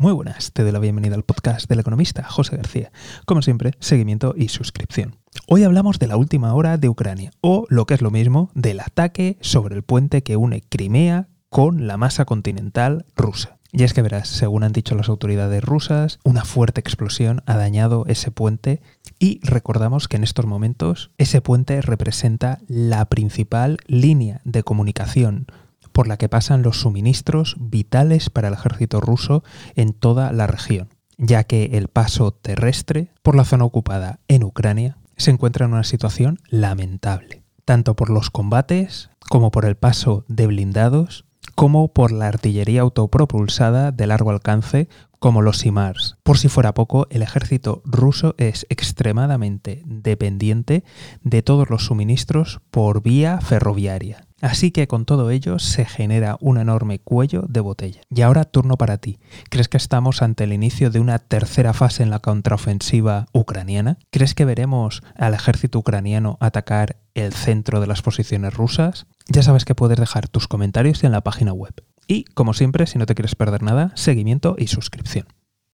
Muy buenas, te doy la bienvenida al podcast del economista José García. Como siempre, seguimiento y suscripción. Hoy hablamos de la última hora de Ucrania, o lo que es lo mismo, del ataque sobre el puente que une Crimea con la masa continental rusa. Y es que verás, según han dicho las autoridades rusas, una fuerte explosión ha dañado ese puente y recordamos que en estos momentos ese puente representa la principal línea de comunicación por la que pasan los suministros vitales para el ejército ruso en toda la región, ya que el paso terrestre por la zona ocupada en Ucrania se encuentra en una situación lamentable, tanto por los combates como por el paso de blindados, como por la artillería autopropulsada de largo alcance como los SIMARS. Por si fuera poco, el ejército ruso es extremadamente dependiente de todos los suministros por vía ferroviaria. Así que con todo ello se genera un enorme cuello de botella. Y ahora turno para ti. ¿Crees que estamos ante el inicio de una tercera fase en la contraofensiva ucraniana? ¿Crees que veremos al ejército ucraniano atacar el centro de las posiciones rusas? Ya sabes que puedes dejar tus comentarios en la página web. Y, como siempre, si no te quieres perder nada, seguimiento y suscripción.